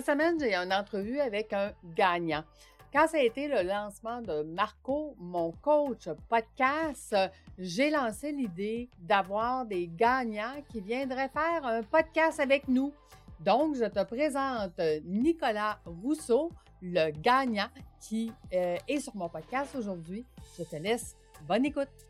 Cette semaine, j'ai une entrevue avec un gagnant. Quand ça a été le lancement de Marco, mon coach podcast, j'ai lancé l'idée d'avoir des gagnants qui viendraient faire un podcast avec nous. Donc, je te présente Nicolas Rousseau, le gagnant qui euh, est sur mon podcast aujourd'hui. Je te laisse bonne écoute.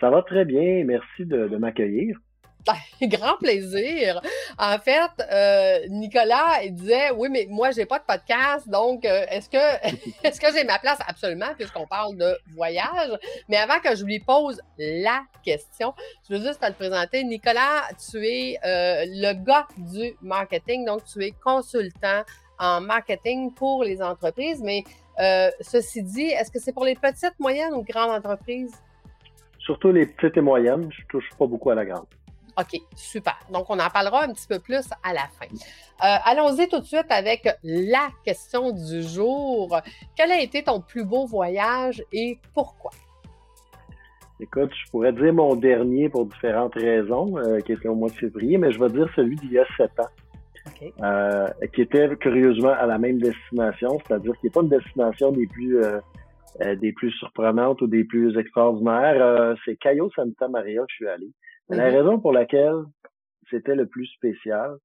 Ça va très bien. Merci de, m'accueillir. Grand plaisir. En fait, euh, Nicolas il disait oui, mais moi j'ai pas de podcast, donc euh, est-ce que est-ce que j'ai ma place? Absolument puisqu'on parle de voyage. Mais avant que je lui pose la question, je veux juste te présenter. Nicolas, tu es euh, le gars du marketing, donc tu es consultant en marketing pour les entreprises. Mais ceci dit, est-ce que c'est pour les petites, moyennes ou grandes entreprises? Surtout les petites et moyennes. Je touche pas beaucoup à la grande. OK, super. Donc, on en parlera un petit peu plus à la fin. Euh, allons-y tout de suite avec la question du jour. Quel a été ton plus beau voyage et pourquoi? Écoute, je pourrais dire mon dernier pour différentes raisons, euh, qui était au mois de février, mais je vais dire celui d'il y a sept ans. Euh, qui était curieusement à la même destination, c'est-à-dire qu'il n'est pas une destination des plus euh, des plus surprenantes ou des plus extraordinaires, euh, c'est Cayo Santa Maria que je suis allé. La mhm. raison pour laquelle c'était le plus spécial,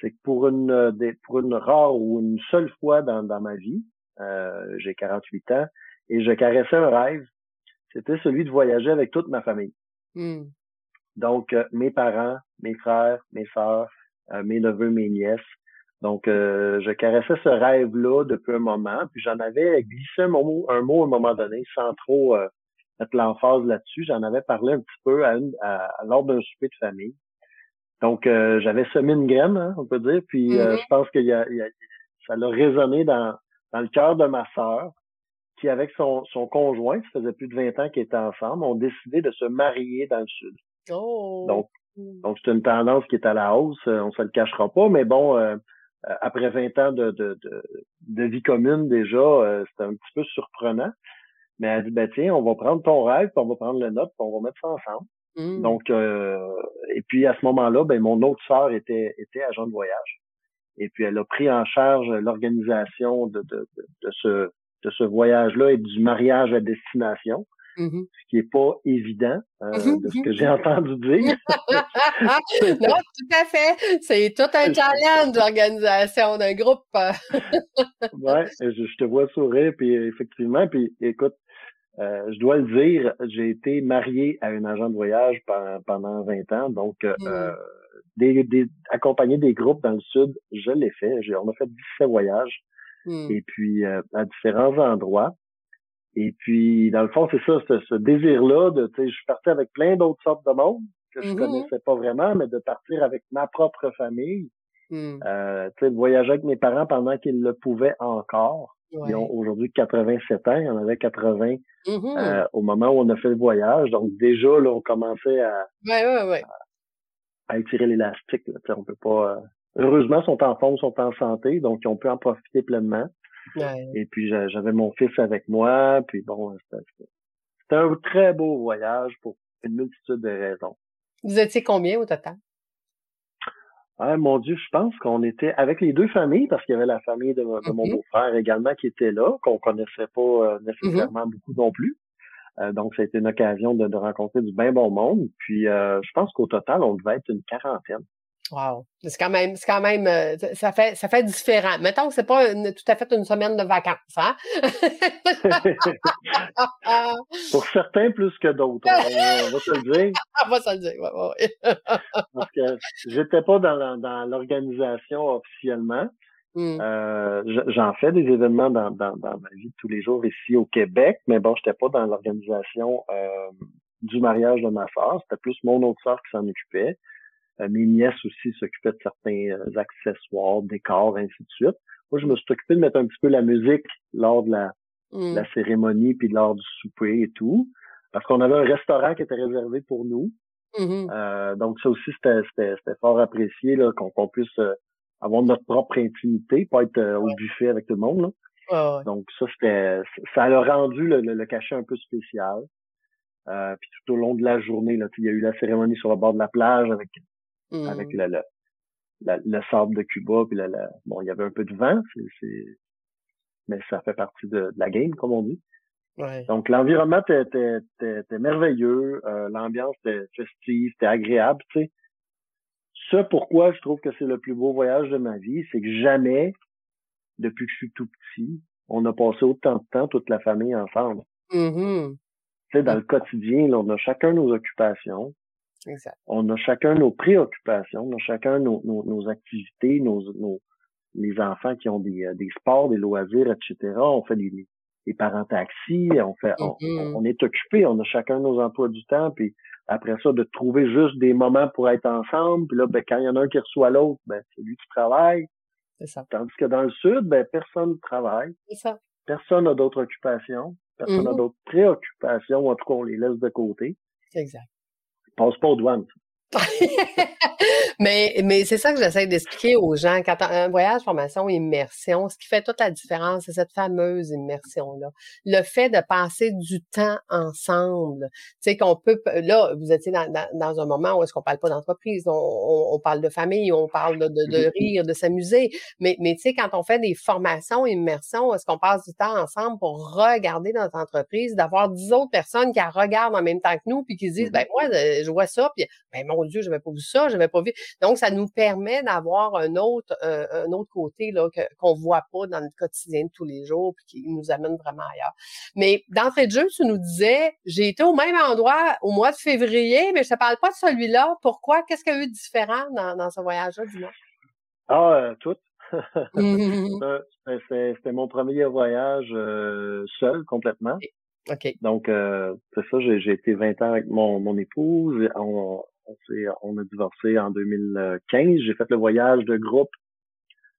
c'est que pour une euh, pour une rare ou une seule fois dans, dans ma vie, euh, j'ai 48 ans, et je caressais un rêve, c'était celui de voyager avec toute ma famille. Hmm. Donc, mes parents, mes frères, mes sœurs, mes neveux, mes nièces, donc, euh, je caressais ce rêve-là depuis un moment, puis j'en avais glissé un mot, un mot à un moment donné, sans trop euh, mettre l'emphase là-dessus. J'en avais parlé un petit peu à, lors d'un souper de famille. Donc, euh, j'avais semé une graine, hein, on peut dire, puis mm-hmm. je pense que y a, ça l'a résonné dans, dans le cœur de ma sœur, qui, avec son, son conjoint, ça faisait plus de 20 ans qu'ils étaient ensemble, ont décidé de se marier dans le sud. Oh. Donc, donc c'est une tendance qui est à la hausse, on se le cachera pas, mais bon, euh, après 20 ans de, de, de, vie commune déjà, euh, c'était un petit peu surprenant. Mais elle dit, ben tiens, on va prendre ton rêve, puis on va prendre le note, puis on va mettre ça ensemble. Mmh. Donc, euh, et puis à ce moment-là, ben mon autre sœur était, était agent de voyage. Et puis elle a pris en charge l'organisation de, de, de, ce, de ce voyage-là et du mariage à destination. Mmh ce qui est pas évident euh, mmh de ce que j'ai entendu dire. non, tout à fait. C'est tout un challenge l'organisation d'un groupe. ouais, je, te vois sourire, puis effectivement, puis écoute, euh, je dois le dire, j'ai été marié à un agent de voyage pendant, 20 ans, donc euh, mmh. des, des, accompagner des groupes dans le sud, je l'ai fait. On a fait 17 voyages, et puis à différents endroits. Et puis, dans le fond, c'est ça, ce, désir-là de, tu sais, je suis parti avec plein d'autres sortes de monde que je mm-hmm. connaissais pas vraiment, mais de partir avec ma propre famille, mm. euh, tu sais, de voyager avec mes parents pendant qu'ils le pouvaient encore. Ils ont aujourd'hui 87 ans, il y en avait 80 mm-hmm. euh, au moment où on a fait le voyage. Donc déjà, là, on commençait à, à, étirer l'élastique. On peut pas. Euh, heureusement, ils sont en forme, ils sont en santé, donc on peut en profiter pleinement. Et puis j'avais mon fils avec moi, puis bon, c'était un très beau voyage pour une multitude de raisons. Vous étiez combien au total? Ah, mon Dieu, je pense qu'on était avec les deux familles, parce qu'il y avait la famille de, mon beau-frère également qui était là, qu'on connaissait pas euh, mm-hmm. nécessairement beaucoup non plus. Euh, donc, ça a été une occasion de, rencontrer du bien bon monde. Puis, euh, je pense qu'au total, on devait être une quarantaine. Wow. C'est quand même, c'est quand même, euh, ça fait, ça fait différent. Mettons que c'est pas tout à fait une semaine de vacances, hein? Pour certains, plus que d'autres. On, va se le dire. On va se le dire, Parce que j'étais pas dans, dans l'organisation officiellement. Hmm. Euh, j'en fais des événements dans, dans, dans, ma vie de tous les jours ici au Québec, mais bon, j'étais pas dans l'organisation euh, du mariage de ma soeur. C'était plus mon autre soeur qui s'en occupait. Mes nièces aussi s'occupaient de certains accessoires, décors, ainsi de suite. Moi, je me suis occupé de mettre un petit peu la musique lors de la, la mmh. cérémonie, puis lors du souper et tout. Parce qu'on avait un restaurant qui était réservé pour nous. Mmh euh, donc ça aussi, c'était fort apprécié qu'on puisse euh, avoir notre propre intimité, pas être euh, au buffet avec tout le monde. Donc ça, c'était ça a rendu le, cachet un peu spécial. puis tout au long de la journée, là, il y a eu la cérémonie sur le bord de la plage avec avec le, le, le, sable de Cuba, puis bon, il y avait un peu de vent, c'est mais ça fait partie de, la game, comme on dit. Donc l'environnement était, merveilleux, euh, l'ambiance était festive, c'était agréable, tu sais. Ce pourquoi je trouve que c'est le plus beau voyage de ma vie, c'est que jamais, depuis que je suis tout petit, on a passé autant de temps toute la famille ensemble. Mm-hmm. Tu sais, dans le quotidien, on a chacun nos occupations. On a chacun nos préoccupations, on a chacun nos, nos, activités, nos, nos, les enfants qui ont des, euh, des sports, des loisirs, etc. On fait des, des parents taxis, on fait, mm-hmm. on, est occupé, on a chacun nos emplois du temps, puis après ça, de trouver juste des moments pour être ensemble, puis là, ben, quand il y en a un qui reçoit l'autre, ben, c'est lui qui travaille. C'est ça. Tandis que dans le sud, ben, personne ne travaille. C'est ça. Personne n'a d'autres occupations. Personne n'a mm-hmm. d'autres préoccupations, en tout cas, on les laisse de côté. Exact. Passe pas aux douanes. mais mais c'est ça que j'essaie d'expliquer aux gens. Quand un voyage, formation, immersion, ce qui fait toute la différence, c'est cette fameuse immersion-là. Le fait de passer du temps ensemble. Tu sais, qu'on peut, là, vous étiez dans, dans, un moment où est-ce qu'on parle pas d'entreprise, on, on, parle de famille, on parle de, de, de rire, de s'amuser. Mais, mais tu sais, quand on fait des formations, immersion, est-ce qu'on passe du temps ensemble pour regarder notre entreprise, d'avoir dix autres personnes qui la regardent en même temps que nous, puis qui se disent, ben moi, je vois ça, puis ben mon Dieu, j'avais pas vu ça, j'avais pas vu. Donc, ça nous permet d'avoir un autre, euh, un autre côté là qu'on voit pas dans le quotidien de tous les jours, puis qui nous amène vraiment ailleurs. Mais d'entrée de jeu, tu nous disais, j'ai été au même endroit au mois de février, mais je te parle pas de celui-là. Pourquoi? Qu'est-ce qu'il y a eu de différent dans, dans ce voyage-là, dis-moi? Ah, euh, tout. C'était mon premier voyage euh, seul complètement. OK. Donc, euh, c'est ça, j'ai été 20 ans avec mon, mon épouse. On, on, a divorcé en 2015. J'ai fait le voyage de groupe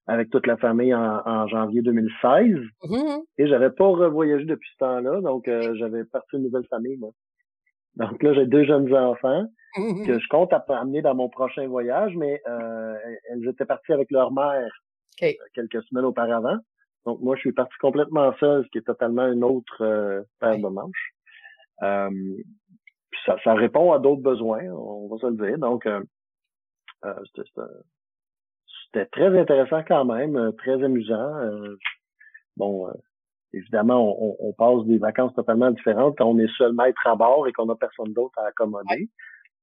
avec toute la famille en, janvier 2016. Mm-hmm. Et j'avais pas revoyagé depuis ce temps-là, donc euh, j'avais parti une nouvelle famille, moi. Donc là, j'ai deux jeunes enfants mm-hmm. que je compte amener dans mon prochain voyage, mais euh, elles étaient parties avec leur mère euh, quelques semaines auparavant. Donc moi, je suis parti complètement seul, ce qui est totalement une autre paire de manches ça, ça répond à d'autres besoins, on va se le dire. Donc, euh, euh c'était très intéressant quand même, euh, très amusant. Euh, bon, évidemment, on, on, passe des vacances totalement différentes quand on est seul maître à bord et qu'on n'a personne d'autre à accommoder.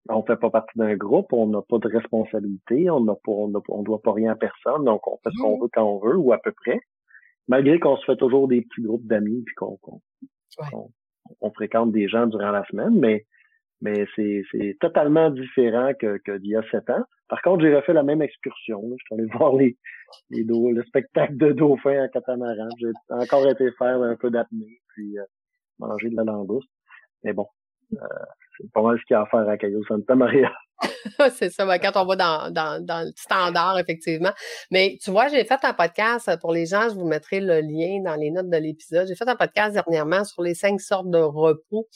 On fait pas partie d'un groupe, on n'a pas de responsabilité, on n'a pas, on, doit pas rien à personne, donc on fait ce qu'on mmh. veut quand on veut ou à peu près. Malgré qu'on se fait toujours des petits groupes d'amis puis qu'on on fréquente des gens durant la semaine, mais mais c'est, totalement différent que, que d'il y a sept ans. Par contre, j'ai refait la même excursion. Je suis allé voir les, les le spectacle de dauphins à catamaran. J'ai encore été faire un peu d'apnée, puis euh, manger de la langouste. Mais bon, euh, c'est pas mal ce qu'il y a à faire à Cayo Santa Maria. c'est ça, ben, quand on va dans, dans, dans, le standard, effectivement. Mais tu vois, j'ai fait un podcast euh, pour les gens, je vous mettrai le lien dans les notes de l'épisode. J'ai fait un podcast dernièrement sur les cinq sortes de repos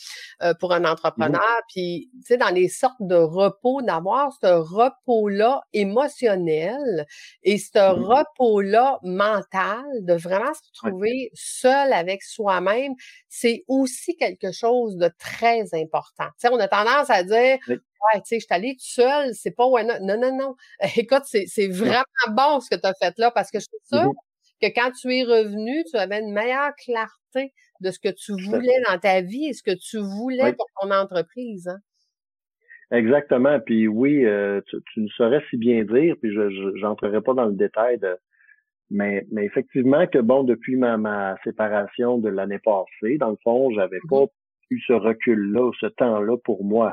euh, pour un mmh entrepreneur. Puis, tu sais, dans les sortes de repos, d'avoir ce repos-là émotionnel et ce mmh repos-là mental, de vraiment se retrouver seul avec soi-même, c'est aussi quelque chose de très important. Tu sais, on a tendance à dire, ouais, tu sais, je suis allée tout seul, c'est pas ouais, non, non, non. Écoute, c'est vraiment bon ce que tu as fait là parce que je suis sûre que quand tu es revenu, tu avais une meilleure clarté de ce que tu voulais dans ta vie et ce que tu voulais pour ton entreprise. Hein? Exactement. Puis oui, euh, tu, tu ne saurais si bien dire, puis je n'entrerai pas dans le détail de mais, mais effectivement que bon, depuis ma, ma séparation de l'année passée, dans le fond, j'avais mmh pas eu ce recul-là, ce temps-là pour moi.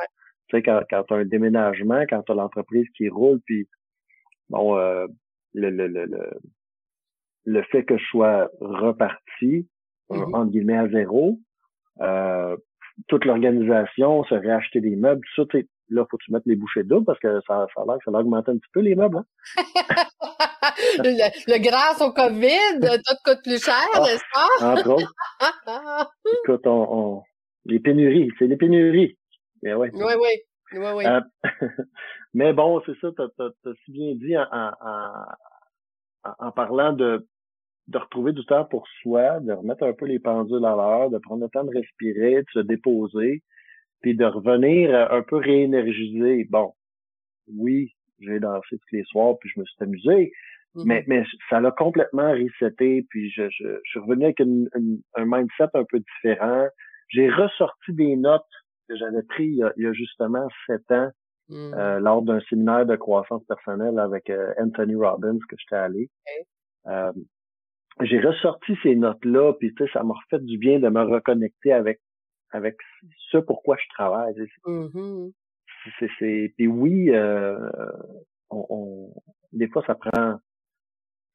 Tu sais, quand, quand tu as un déménagement, quand tu as l'entreprise qui roule, puis bon, euh, le, le, le, le, fait que je sois reparti, euh, entre guillemets, à zéro, euh, toute l'organisation, se réacheter des meubles, tout ça, là, faut que tu mettes les bouchées doubles parce que ça, ça a l'air que ça a augmenté un petit peu les meubles. Hein? le, grâce au COVID, tout coûte plus cher, ah, n'est-ce pas? Entre autres. Écoute, on, les pénuries, c'est les pénuries. Mais ouais. Oui, oui. Oui, oui. Euh, mais bon, c'est ça, tu as, si bien dit en, en, en, parlant de, de retrouver du temps pour soi, de remettre un peu les pendules à l'heure, de prendre le temps de respirer, de se déposer, puis de revenir un peu réénergisé. Bon, oui, j'ai dansé tous les soirs, puis je me suis amusé, mm-hmm. mais, mais ça l'a complètement reseté, puis je, je, je, suis revenu avec une, un mindset un peu différent. J'ai ressorti des notes que j'avais pris il y, a, justement sept ans mm. euh, lors d'un séminaire de croissance personnelle avec euh, Anthony Robbins que j'étais allé. Euh, j'ai ressorti ces notes-là, puis tu sais, ça m'a refait du bien de me reconnecter avec avec ce pourquoi je travaille. Mm-hmm. C'est, puis oui, on, des fois ça prend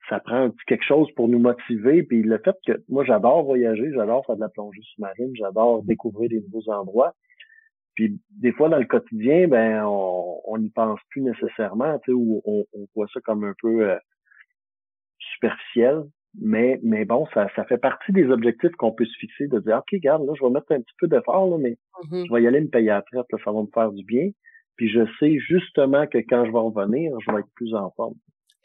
ça prend quelque chose pour nous motiver. Puis le fait que moi j'adore voyager, j'adore faire de la plongée sous-marine, j'adore découvrir des nouveaux endroits. Puis des fois, dans le quotidien, ben on n'y pense plus nécessairement, tu sais, ou on, voit ça comme un peu euh, superficiel. Mais, mais bon, ça, ça fait partie des objectifs qu'on peut se fixer, de dire, OK, regarde, là, je vais mettre un petit peu d'effort, là, mais mm-hmm. je vais y aller me payer après, là, ça va me faire du bien. Puis je sais justement que quand je vais revenir, je vais être plus en forme.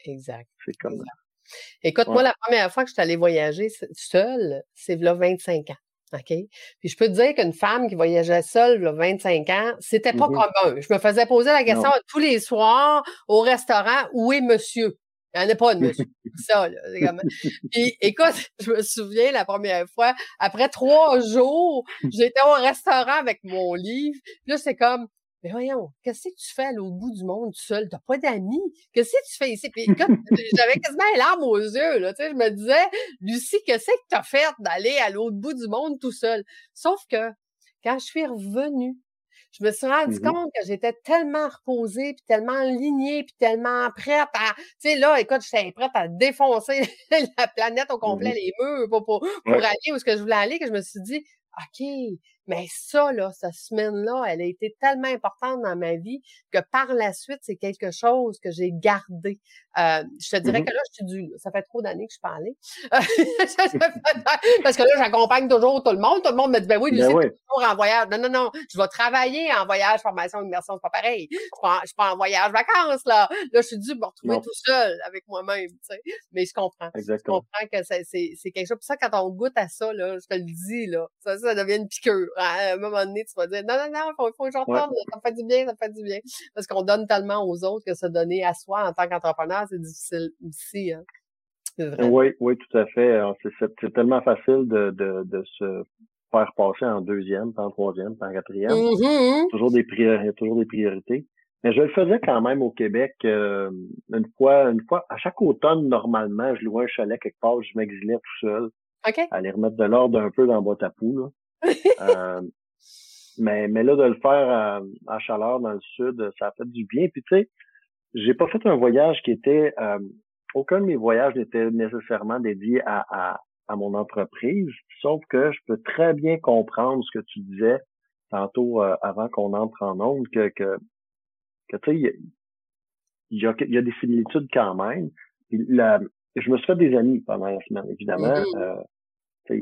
Exact. C'est comme ça. Écoute, moi, la première fois que je suis allée voyager seule, c'est là 25 ans. OK? Puis je peux te dire qu'une femme qui voyageait seule, là, 25 ans, c'était pas mmh commun. Je me faisais poser la question tous les soirs au restaurant, où est monsieur? Il n'y en a pas de monsieur. ça, là. Puis écoute, je me souviens la première fois, après trois jours, j'étais au restaurant avec mon livre. Puis là, c'est comme, mais voyons, qu'est-ce que tu fais à l'autre bout du monde tout seul? T'as pas d'amis? Qu'est-ce que tu fais ici? Puis comme j'avais quasiment les larmes aux yeux, là, tu sais, je me disais, Lucie, qu'est-ce que t'as fait d'aller à l'autre bout du monde tout seul? Sauf que, quand je suis revenue, je me suis rendu mmh compte que j'étais tellement reposée, puis tellement alignée, puis tellement prête à... Tu sais, là, écoute, j'étais prête à défoncer la planète au complet, les murs, pour, pour, pour aller où ce que je voulais aller, que je me suis dit, OK, mais ça, là, cette semaine-là, elle a été tellement importante dans ma vie que par la suite, c'est quelque chose que j'ai gardé. Euh, je te dirais mmh que là, je suis du, ça fait trop d'années que je parlais. Parce que là, j'accompagne toujours tout le monde. Tout le monde me dit, ben oui, ben Lucie, toujours en voyage. Non, non, non, je vais travailler en voyage, formation, immersion, c'est pas pareil. Je suis pas, en voyage vacances, là. Là, je suis dû me retrouver tout seul avec moi-même, tu sais. Mais je comprends. Exactement. Je comprends que c'est quelque chose. Pour ça, quand on goûte à ça, là, je te le dis, là, ça, ça devient une piqûre. À un moment donné, tu vas dire, non, non, non, il faut, faut que j'en retourne. Ça me fait du bien, ça me fait du bien. Parce qu'on donne tellement aux autres que se donner à soi en tant qu'entrepreneur, c'est difficile aussi. Hein. Oui, oui, tout à fait. C'est tellement facile de, de, de se faire passer en deuxième, en troisième, en quatrième. Mm-hmm. Toujours des priorités, toujours des priorités. Mais je le faisais quand même au Québec euh, une fois, une fois, à chaque automne, normalement, je louais un chalet quelque part, je m'exilais tout seul. Okay. Aller remettre de l'ordre un peu dans le boîte à poule. Euh, mais, mais là, de le faire à, chaleur dans le sud, ça a fait du bien. Puis tu sais, j'ai pas fait un voyage qui était euh, aucun de mes voyages n'était nécessairement dédié à, à, à, mon entreprise, sauf que je peux très bien comprendre ce que tu disais tantôt euh, avant qu'on entre en onde, que, que, que tu sais, il y a, y a des similitudes quand même. La, je me suis fait des amis pendant la semaine, évidemment. Mm-hmm. Euh,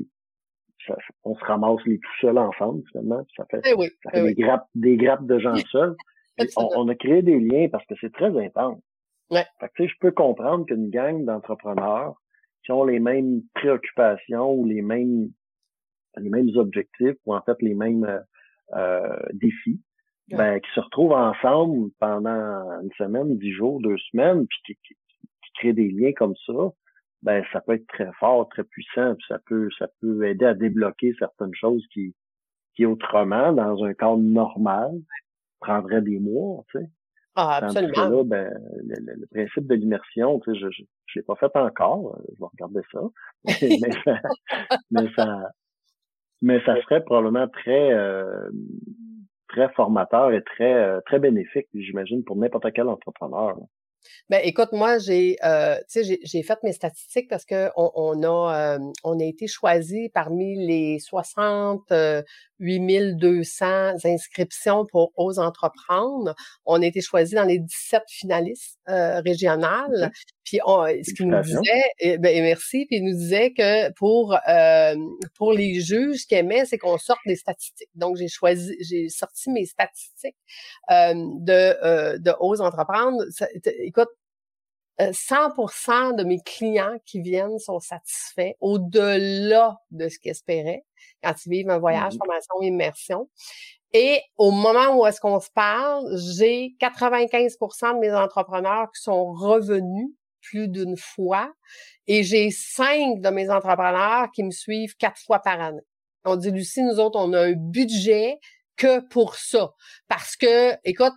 on se ramasse les tout seuls ensemble, finalement. Ça fait, eh ça fait eh des, grappes, des grappes de gens seuls. on, a créé des liens parce que c'est très intense. Ouais. Fait que, je peux comprendre qu'une gang d'entrepreneurs qui ont les mêmes préoccupations ou les mêmes les mêmes objectifs ou en fait les mêmes euh, euh défis, ben, qui se retrouvent ensemble pendant une semaine, dix jours, deux semaines, puis qui, qui, qui créent des liens comme ça, ben ça peut être très fort, très puissant, puis ça peut ça peut aider à débloquer certaines choses qui qui autrement dans un cadre normal prendrait des mois, tu sais. Ah, absolument. Là, ben, le, principe de l'immersion, tu sais, je, je, je l'ai pas fait encore, je vais regarder ça. mais, ça mais ça mais ça serait probablement très euh, très formateur et très euh, très bénéfique, j'imagine, pour n'importe quel entrepreneur. Ben, écoute, moi, j'ai, euh, j'ai fait mes statistiques parce que on, on a, euh, on a été choisi parmi les 60 euh, 8200 inscriptions pour Ose Entreprendre. On a été choisi dans les 17 finalistes euh, régionales. Puis on, euh, ce qu'il nous disait, et, ben, merci, puis il nous disait que pour euh, pour les juges, ce qu'il aimait, c'est qu'on sorte des statistiques. Donc j'ai choisi, j'ai sorti mes statistiques euh, de euh, de Ose Entreprendre. Écoute, 100% de mes clients qui viennent sont satisfaits au-delà de ce qu'ils espéraient quand ils vivent un voyage, mmh formation, immersion. Et au moment où est-ce qu'on se parle, j'ai 95% de mes entrepreneurs qui sont revenus plus d'une fois et j'ai cinq de mes entrepreneurs qui me suivent quatre fois par année. On dit, Lucie, nous autres, on a un budget que pour ça. Parce que, écoute,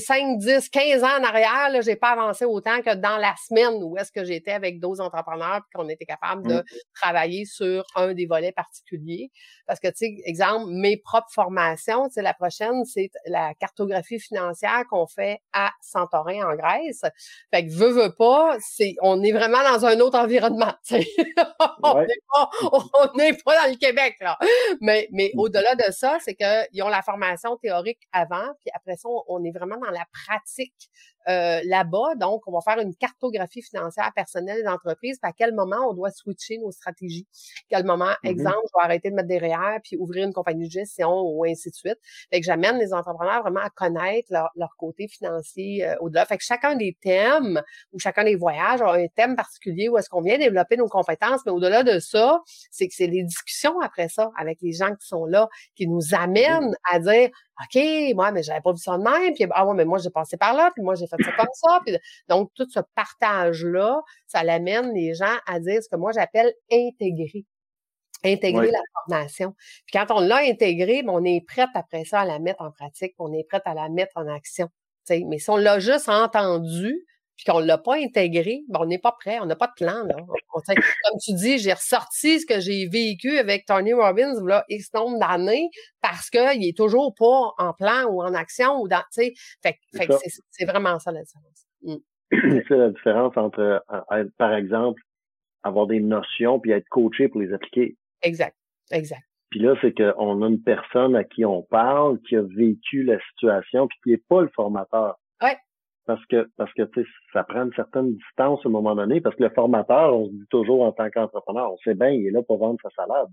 5, 10, 15 ans en arrière, là, j'ai pas avancé autant que dans la semaine où est-ce que j'étais avec d'autres entrepreneurs puis qu'on était capable de mmh. travailler sur un des volets particuliers. Parce que, tu sais, exemple, mes propres formations, tu sais, la prochaine, c'est la cartographie financière qu'on fait à Santorin, en Grèce. Fait que, veut, veut pas, c'est, on est vraiment dans un autre environnement, on n'est pas, on n'est pas dans le Québec, là. Mais, mais mmh. au-delà de ça, c'est qu'ils ont la formation théorique avant, puis après ça, on est vraiment dans la pratique euh, là-bas. Donc, on va faire une cartographie financière personnelle d'entreprise. À quel moment on doit switcher nos stratégies? Quel moment, mm-hmm. exemple, je vais arrêter de mettre derrière puis ouvrir une compagnie de gestion ou ainsi de suite? Fait que j'amène les entrepreneurs vraiment à connaître leur, côté financier euh, au-delà. Fait que chacun des thèmes ou chacun des voyages a un thème particulier où est-ce qu'on vient développer nos compétences. Mais au-delà de ça, c'est que c'est les discussions après ça avec les gens qui sont là qui nous mm-hmm. amènent à dire OK, moi, mais j'avais pas vu ça de même, puis ah ouais, mais moi, j'ai passé par là, puis moi, j'ai fait ça comme ça. Puis, donc, tout ce partage-là, ça l'amène les gens à dire ce que moi, j'appelle intégrer. Intégrer la formation. Puis quand on l'a intégré, ben, on est prête après ça à la mettre en pratique, on est prête à la mettre en action. Mais si on l'a juste entendu, puis qu'on l'a pas intégré, ben on n'est pas prêt, on n'a pas de plan. Là. comme tu dis, j'ai ressorti ce que j'ai vécu avec Tony Robbins là, X nombre d'années parce qu'il est toujours pas en plan ou en action ou dans, tu sais, fait, fait c'est vraiment ça la différence. Mm. C'est la différence entre, euh, par exemple, avoir des notions puis être coaché pour les appliquer. Exact, exact. Puis là, c'est qu'on a une personne à qui on parle, qui a vécu la situation, puis qui n'est pas le formateur. Parce que parce que ça prend une certaine distance à un moment donné, parce que le formateur, on se dit toujours en tant qu'entrepreneur, on sait bien, il est là pour vendre sa salade.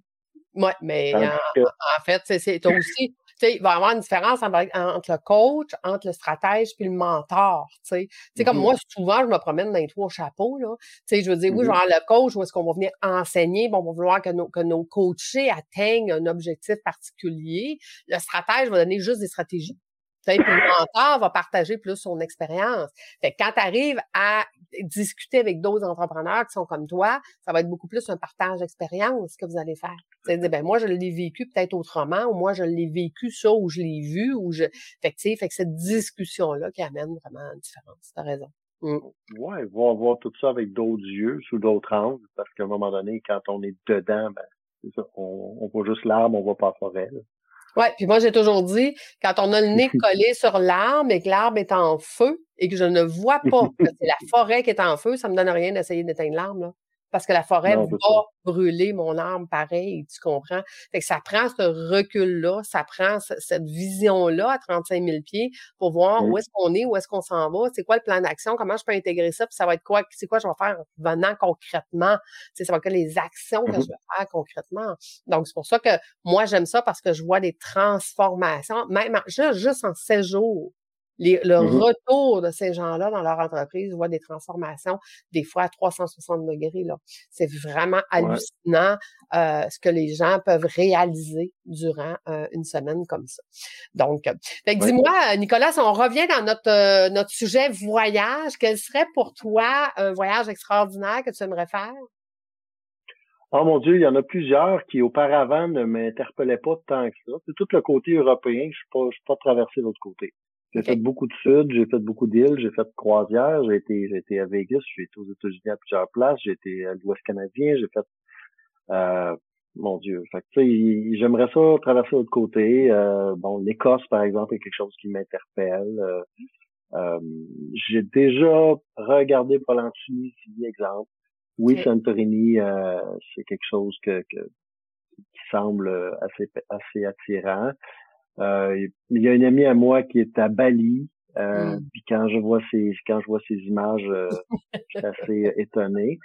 Oui, mais en, fait, c'est aussi, il va y avoir une différence entre, le coach, entre le stratège puis le mentor. Tu sais, comme mm-hmm. moi, souvent, je me promène dans les trois chapeaux. Là. je veux dire, oui, je vais mm-hmm. le coach où est-ce qu'on va venir enseigner, bon, on va vouloir que nos, que nos coachés atteignent un objectif particulier. Le stratège va donner juste des stratégies. Puis le mentor va partager plus son expérience. Fait que quand tu arrives à discuter avec d'autres entrepreneurs qui sont comme toi, ça va être beaucoup plus un partage d'expérience que vous allez faire. C'est dire ben moi je l'ai vécu peut-être autrement ou moi je l'ai vécu ça ou je l'ai vu ou je fait que fait que cette discussion là qui amène vraiment une différence. T'as raison. Mmh. Ouais, voir voir tout ça avec d'autres yeux, sous d'autres angles, parce qu'à un moment donné, quand on est dedans, ben, ça, on, voit juste l'arbre, on voit pas la forêt. Oui, puis moi j'ai toujours dit, quand on a le nez collé sur l'arbre et que l'arbre est en feu et que je ne vois pas que c'est la forêt qui est en feu, ça me donne rien d'essayer d'éteindre l'arbre parce que la forêt va brûler mon arme pareil, tu comprends? Fait que ça prend ce recul-là, ça prend cette vision-là à 35 000 pieds pour voir où est-ce qu'on est, où est-ce qu'on s'en va, c'est quoi le plan d'action, comment je peux intégrer ça, puis ça va être quoi, c'est quoi je vais faire venant concrètement, c'est ça va être les actions que mmh je vais faire concrètement? Donc, c'est pour ça que moi, j'aime ça parce que je vois des transformations, même juste, juste en 16 jours le mmh retour de ces gens-là dans leur entreprise voit des transformations, des fois à 360 degrés. Là. C'est vraiment hallucinant euh, ce que les gens peuvent réaliser durant euh, une semaine comme ça. Donc, euh, dis-moi, Nicolas, on revient dans notre, notre sujet voyage, quel serait pour toi un voyage extraordinaire que tu aimerais faire? Oh mon Dieu, il y en a plusieurs qui auparavant ne m'interpellaient pas tant que ça. C'est tout le côté européen, je ne suis, suis pas traversé de l'autre côté. J'ai fait beaucoup de sud, j'ai fait beaucoup d'îles, j'ai fait de croisières, j'ai été, j'ai été à Vegas, j'ai été aux États-Unis à plusieurs places, j'ai été à l'Ouest canadien, j'ai fait euh, mon Dieu. Fait que, j'aimerais ça traverser l'autre côté. Euh, bon, l'Écosse, par exemple, est quelque chose qui m'interpelle. Euh, j'ai déjà regardé pour si exemple. Oui, Santorini, c'est quelque chose que, qui semble assez, assez attirant. Il y a une amie à moi qui est à Bali, euh, mm. Puis quand je vois ces quand je vois ces images, euh, je suis assez étonné.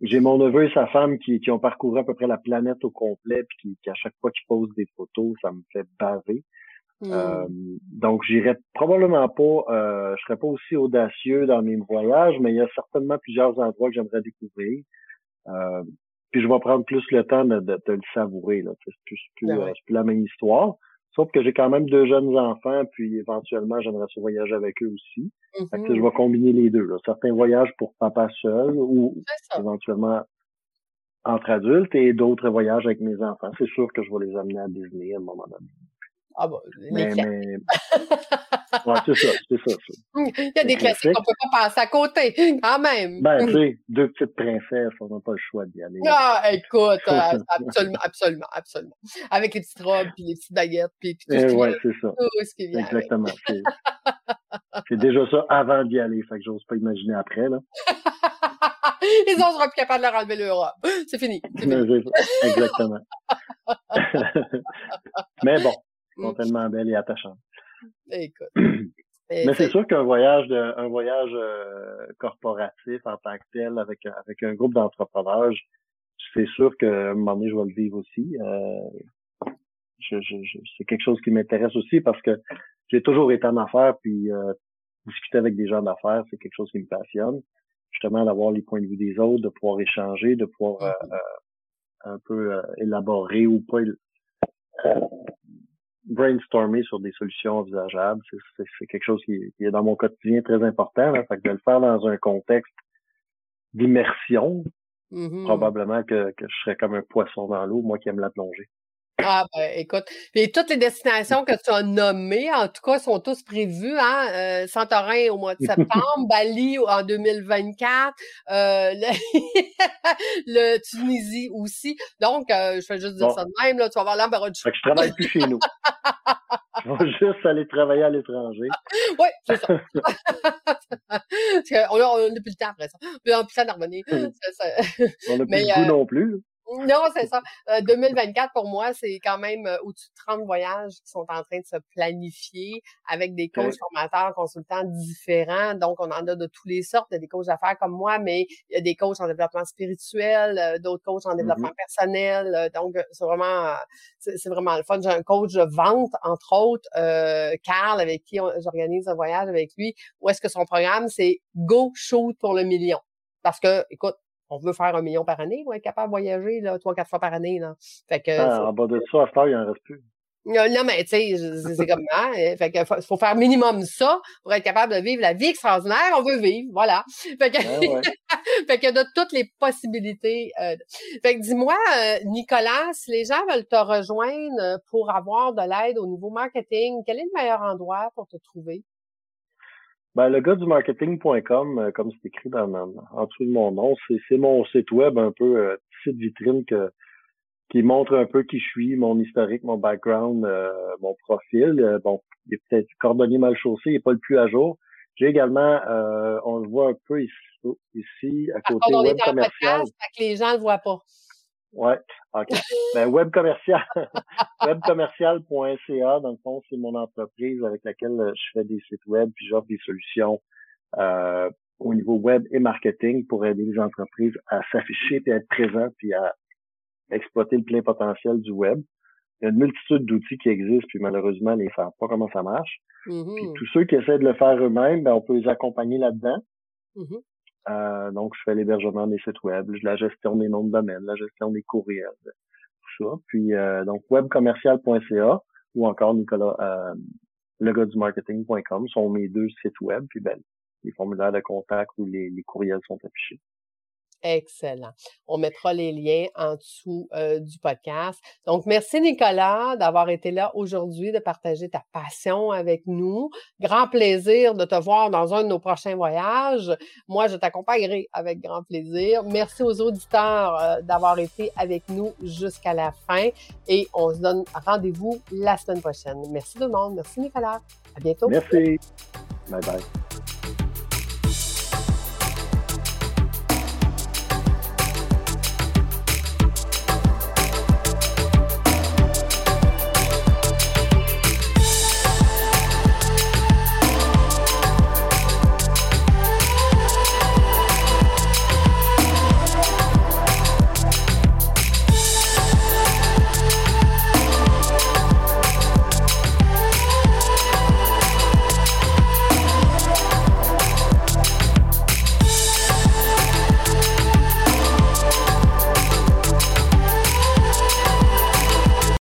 J'ai mon neveu et sa femme qui, qui ont parcouru à peu près la planète au complet, puis qui, à chaque fois qu'ils posent des photos, ça me fait baver. Mm. Euh, donc j'irai probablement pas, euh, je serais pas aussi audacieux dans mes voyages, mais il y a certainement plusieurs endroits que j'aimerais découvrir. Euh, puis je vais prendre plus le temps de, de, le savourer. C'est plus, plus, ben euh, plus la même histoire. Sauf que j'ai quand même deux jeunes enfants, puis éventuellement, j'aimerais ce voyager avec eux aussi. je mm-hmm. vais combiner les deux. Là. Certains voyages pour papa seul ou éventuellement entre adultes et d'autres voyages avec mes enfants. C'est sûr que je vais les amener à Disney à un moment donné. Ah bah, mais, mais... ouais, c'est ça, c'est ça, Il y a des classiques qu'on peut pas passer à côté, quand même. Ben, tu sais, deux petites princesses, on n'a pas le choix d'y aller. Ah, écoute, euh, absolument, absolument, absolument. Avec les petites robes, puis les petites baguettes, puis, tout ce qui ouais, c'est ça. Tout ce qui vient Exactement. C'est déjà ça avant d'y aller, fait que j'ose pas imaginer après, là. Ils ont seront plus capables de leur enlever leur robe. C'est fini. fini. Exactement. Mais bon, sont mm. tellement belles et attachantes. Écoute. Mais c'est sûr qu'un voyage de, un voyage euh, corporatif en tant que tel avec avec un groupe d'entrepreneurs, c'est sûr qu'à un moment donné, je vais le vivre aussi. Euh, je, je, c'est quelque chose qui m'intéresse aussi parce que j'ai toujours été en affaires, puis euh, discuter avec des gens d'affaires, c'est quelque chose qui me passionne. Justement, d'avoir les points de vue des autres, de pouvoir échanger, de pouvoir mm-hmm. un peu élaborer ou pas brainstormer sur des solutions envisageables. C'est quelque chose qui, est dans mon quotidien très important. Fait que de le faire dans un contexte d'immersion, mm-hmm. probablement que, que je serais comme un poisson dans l'eau, moi qui aime la plongée. Ah, ben, écoute. Et toutes les destinations que tu as nommées, en tout cas, sont tous prévues. Hein? Euh, Santorin au mois de septembre, Bali en 2024, euh, le, Tunisie aussi. Donc, euh, je vais juste dire ça de même. Là, tu vas voir l'embarras du choix. Fait que je travaille plus chez nous. je vais juste aller travailler à l'étranger. oui, c'est ça. on n'a plus le temps après ça. On peut revenir. on n'a plus le goût non plus. Non, c'est ça. 2024, euh, pour moi, c'est quand même euh, au-dessus de 30 voyages qui sont en train de se planifier avec des coachs formateurs, consultants différents. Donc, on en a de toutes les sortes. Il y a des coachs d'affaires comme moi, mais il y a des coachs en développement spirituel, euh, d'autres coachs en développement mm-hmm. personnel. Donc, c'est vraiment, c'est vraiment le fun. J'ai un coach de vente, entre autres, euh, Carl, avec qui j'organise un voyage avec lui, où est-ce que son programme, c'est Go Shoot pour le million. Parce que, écoute, on veut faire un million par année, on être capable de voyager là, trois, quatre fois par année. Là. Fait que, ah, en bas de ça, à faire, il en reste plus. Non, mais tu sais, c'est comme ça. Hein, fait que faut, faire minimum ça pour être capable de vivre la vie extraordinaire. On veut vivre, voilà. Fait que, ben fait que de toutes les possibilités. Euh, fait que dis-moi, euh, Nicolas, si les gens veulent te rejoindre pour avoir de l'aide au niveau marketing, quel est le meilleur endroit pour te trouver? Ben, le gars du marketing.com, euh, comme c'est écrit dans, en dessous de mon nom, c'est mon site web un peu euh, site vitrine que qui montre un peu qui je suis, mon historique, mon background, euh, mon profil. Euh, bon, il est peut-être cordonnier mal chaussé, il n'est pas le plus à jour. J'ai également, on le voit un peu ici, ici à côté web commercial. Podcast, que les gens le voient pas. Ouais, OK. ben, web commercial, webcommercial.ca, dans le fond, c'est mon entreprise avec laquelle euh, je fais des sites web puis j'offre des solutions euh, au niveau web et marketing pour aider les entreprises à s'afficher et à être présentes puis à exploiter le plein potentiel du web. Il y a une multitude d'outils qui existent, puis malheureusement, les ne savent pas comment ça marche. Puis mm-hmm. tous ceux qui essaient de le faire eux-mêmes, ben, on peut les accompagner là-dedans. Mm-hmm. Euh, donc, je fais l'hébergement des sites web, la gestion des noms de domaine, la gestion des courriels, tout ça. Puis, euh, donc, webcommercial.ca ou encore Nicolas, euh, sont mes deux sites web. Puis, ben, les formulaires de contact ou les courriels sont affichés. Excellent. On mettra les liens en dessous euh, du podcast. Donc, merci Nicolas d'avoir été là aujourd'hui, de partager ta passion avec nous. Grand plaisir de te voir dans un de nos prochains voyages. Moi, je t'accompagnerai avec grand plaisir. Merci aux auditeurs euh, d'avoir été avec nous jusqu'à la fin et on se donne rendez-vous la semaine prochaine. Merci tout le monde. Merci Nicolas. À bientôt. Merci. Bye bye.